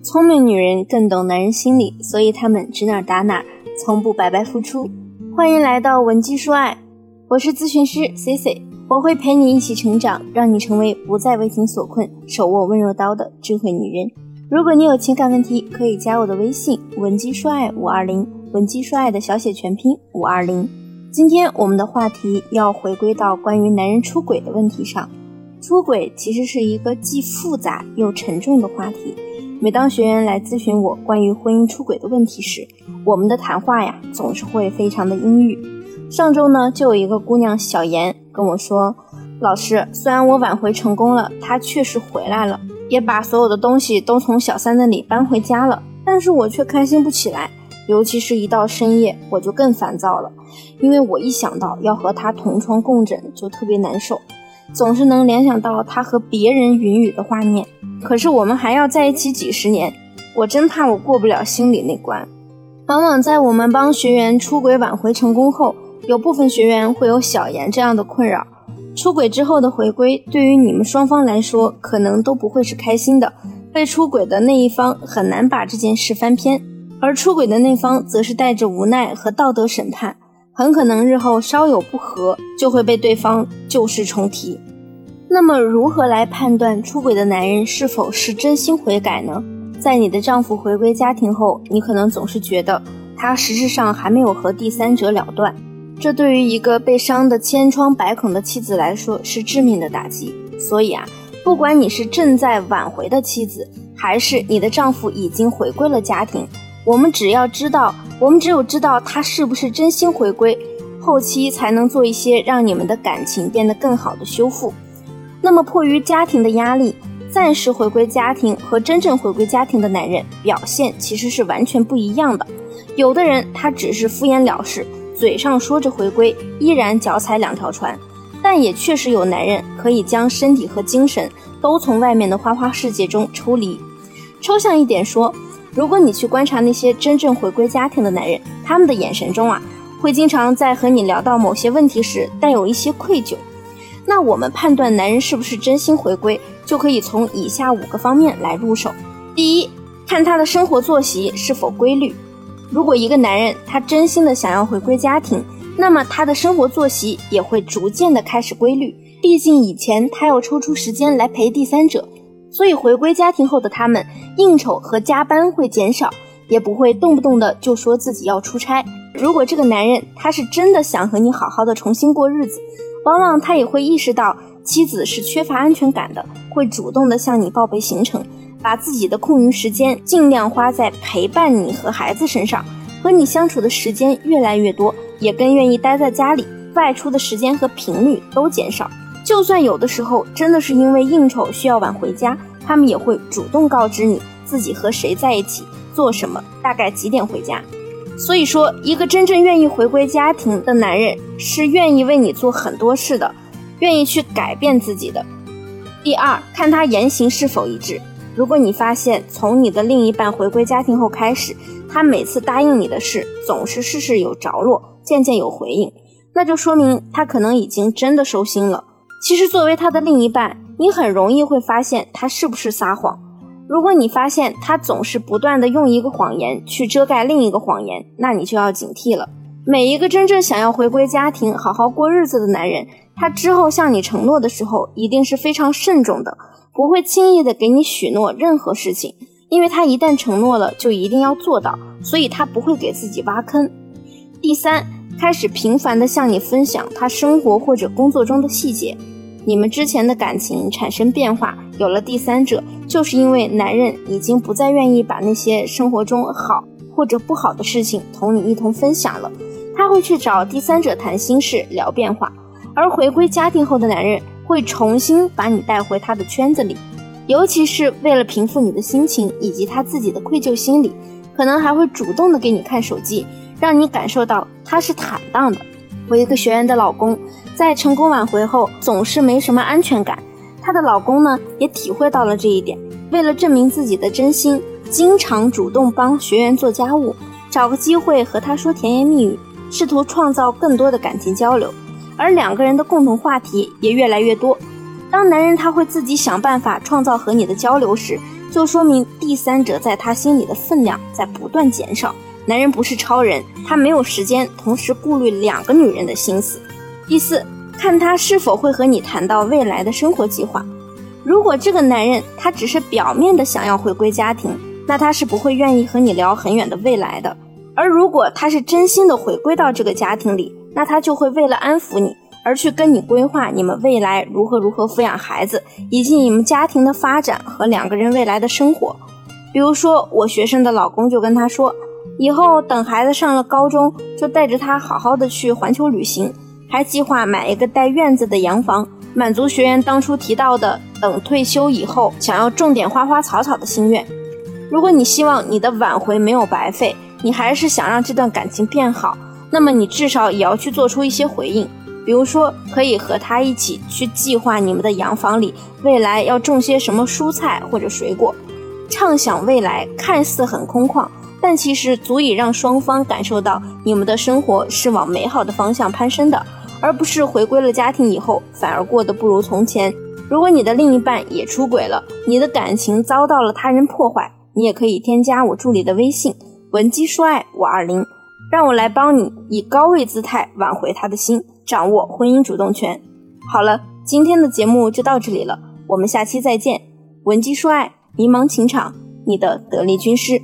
聪明女人更懂男人心理，所以她们指哪打哪，从不白白付出。欢迎来到文姬说爱，我是咨询师 C C，我会陪你一起成长，让你成为不再为情所困、手握温柔刀的智慧女人。如果你有情感问题，可以加我的微信文姬说爱五二零，文姬说爱的小写全拼五二零。今天我们的话题要回归到关于男人出轨的问题上。出轨其实是一个既复杂又沉重的话题。每当学员来咨询我关于婚姻出轨的问题时，我们的谈话呀总是会非常的阴郁。上周呢，就有一个姑娘小妍跟我说：“老师，虽然我挽回成功了，他确实回来了，也把所有的东西都从小三那里搬回家了，但是我却开心不起来。尤其是一到深夜，我就更烦躁了，因为我一想到要和他同床共枕，就特别难受。”总是能联想到他和别人云雨的画面，可是我们还要在一起几十年，我真怕我过不了心里那关。往往在我们帮学员出轨挽回成功后，有部分学员会有小严这样的困扰：出轨之后的回归，对于你们双方来说，可能都不会是开心的。被出轨的那一方很难把这件事翻篇，而出轨的那方则是带着无奈和道德审判。很可能日后稍有不和，就会被对方旧事重提。那么，如何来判断出轨的男人是否是真心悔改呢？在你的丈夫回归家庭后，你可能总是觉得他实质上还没有和第三者了断，这对于一个被伤得千疮百孔的妻子来说是致命的打击。所以啊，不管你是正在挽回的妻子，还是你的丈夫已经回归了家庭，我们只要知道。我们只有知道他是不是真心回归，后期才能做一些让你们的感情变得更好的修复。那么，迫于家庭的压力，暂时回归家庭和真正回归家庭的男人表现其实是完全不一样的。有的人他只是敷衍了事，嘴上说着回归，依然脚踩两条船；但也确实有男人可以将身体和精神都从外面的花花世界中抽离。抽象一点说。如果你去观察那些真正回归家庭的男人，他们的眼神中啊，会经常在和你聊到某些问题时带有一些愧疚。那我们判断男人是不是真心回归，就可以从以下五个方面来入手。第一，看他的生活作息是否规律。如果一个男人他真心的想要回归家庭，那么他的生活作息也会逐渐的开始规律。毕竟以前他要抽出时间来陪第三者。所以回归家庭后的他们，应酬和加班会减少，也不会动不动的就说自己要出差。如果这个男人他是真的想和你好好的重新过日子，往往他也会意识到妻子是缺乏安全感的，会主动的向你报备行程，把自己的空余时间尽量花在陪伴你和孩子身上，和你相处的时间越来越多，也更愿意待在家里，外出的时间和频率都减少。就算有的时候真的是因为应酬需要晚回家，他们也会主动告知你自己和谁在一起，做什么，大概几点回家。所以说，一个真正愿意回归家庭的男人，是愿意为你做很多事的，愿意去改变自己的。第二，看他言行是否一致。如果你发现从你的另一半回归家庭后开始，他每次答应你的事总是事事有着落，渐渐有回应，那就说明他可能已经真的收心了。其实，作为他的另一半，你很容易会发现他是不是撒谎。如果你发现他总是不断的用一个谎言去遮盖另一个谎言，那你就要警惕了。每一个真正想要回归家庭、好好过日子的男人，他之后向你承诺的时候，一定是非常慎重的，不会轻易的给你许诺任何事情，因为他一旦承诺了，就一定要做到，所以他不会给自己挖坑。第三。开始频繁地向你分享他生活或者工作中的细节，你们之前的感情产生变化，有了第三者，就是因为男人已经不再愿意把那些生活中好或者不好的事情同你一同分享了，他会去找第三者谈心事、聊变化，而回归家庭后的男人会重新把你带回他的圈子里，尤其是为了平复你的心情以及他自己的愧疚心理，可能还会主动的给你看手机。让你感受到他是坦荡的。我一个学员的老公在成功挽回后总是没什么安全感，她的老公呢也体会到了这一点，为了证明自己的真心，经常主动帮学员做家务，找个机会和她说甜言蜜语，试图创造更多的感情交流，而两个人的共同话题也越来越多。当男人他会自己想办法创造和你的交流时，就说明第三者在他心里的分量在不断减少。男人不是超人，他没有时间同时顾虑两个女人的心思。第四，看他是否会和你谈到未来的生活计划。如果这个男人他只是表面的想要回归家庭，那他是不会愿意和你聊很远的未来的。而如果他是真心的回归到这个家庭里，那他就会为了安抚你而去跟你规划你们未来如何如何抚养孩子，以及你们家庭的发展和两个人未来的生活。比如说，我学生的老公就跟他说。以后等孩子上了高中，就带着他好好的去环球旅行，还计划买一个带院子的洋房，满足学员当初提到的等退休以后想要种点花花草草的心愿。如果你希望你的挽回没有白费，你还是想让这段感情变好，那么你至少也要去做出一些回应，比如说可以和他一起去计划你们的洋房里未来要种些什么蔬菜或者水果，畅想未来看似很空旷。但其实足以让双方感受到你们的生活是往美好的方向攀升的，而不是回归了家庭以后反而过得不如从前。如果你的另一半也出轨了，你的感情遭到了他人破坏，你也可以添加我助理的微信文姬说爱五二零，让我来帮你以高位姿态挽回他的心，掌握婚姻主动权。好了，今天的节目就到这里了，我们下期再见。文姬说爱，迷茫情场，你的得力军师。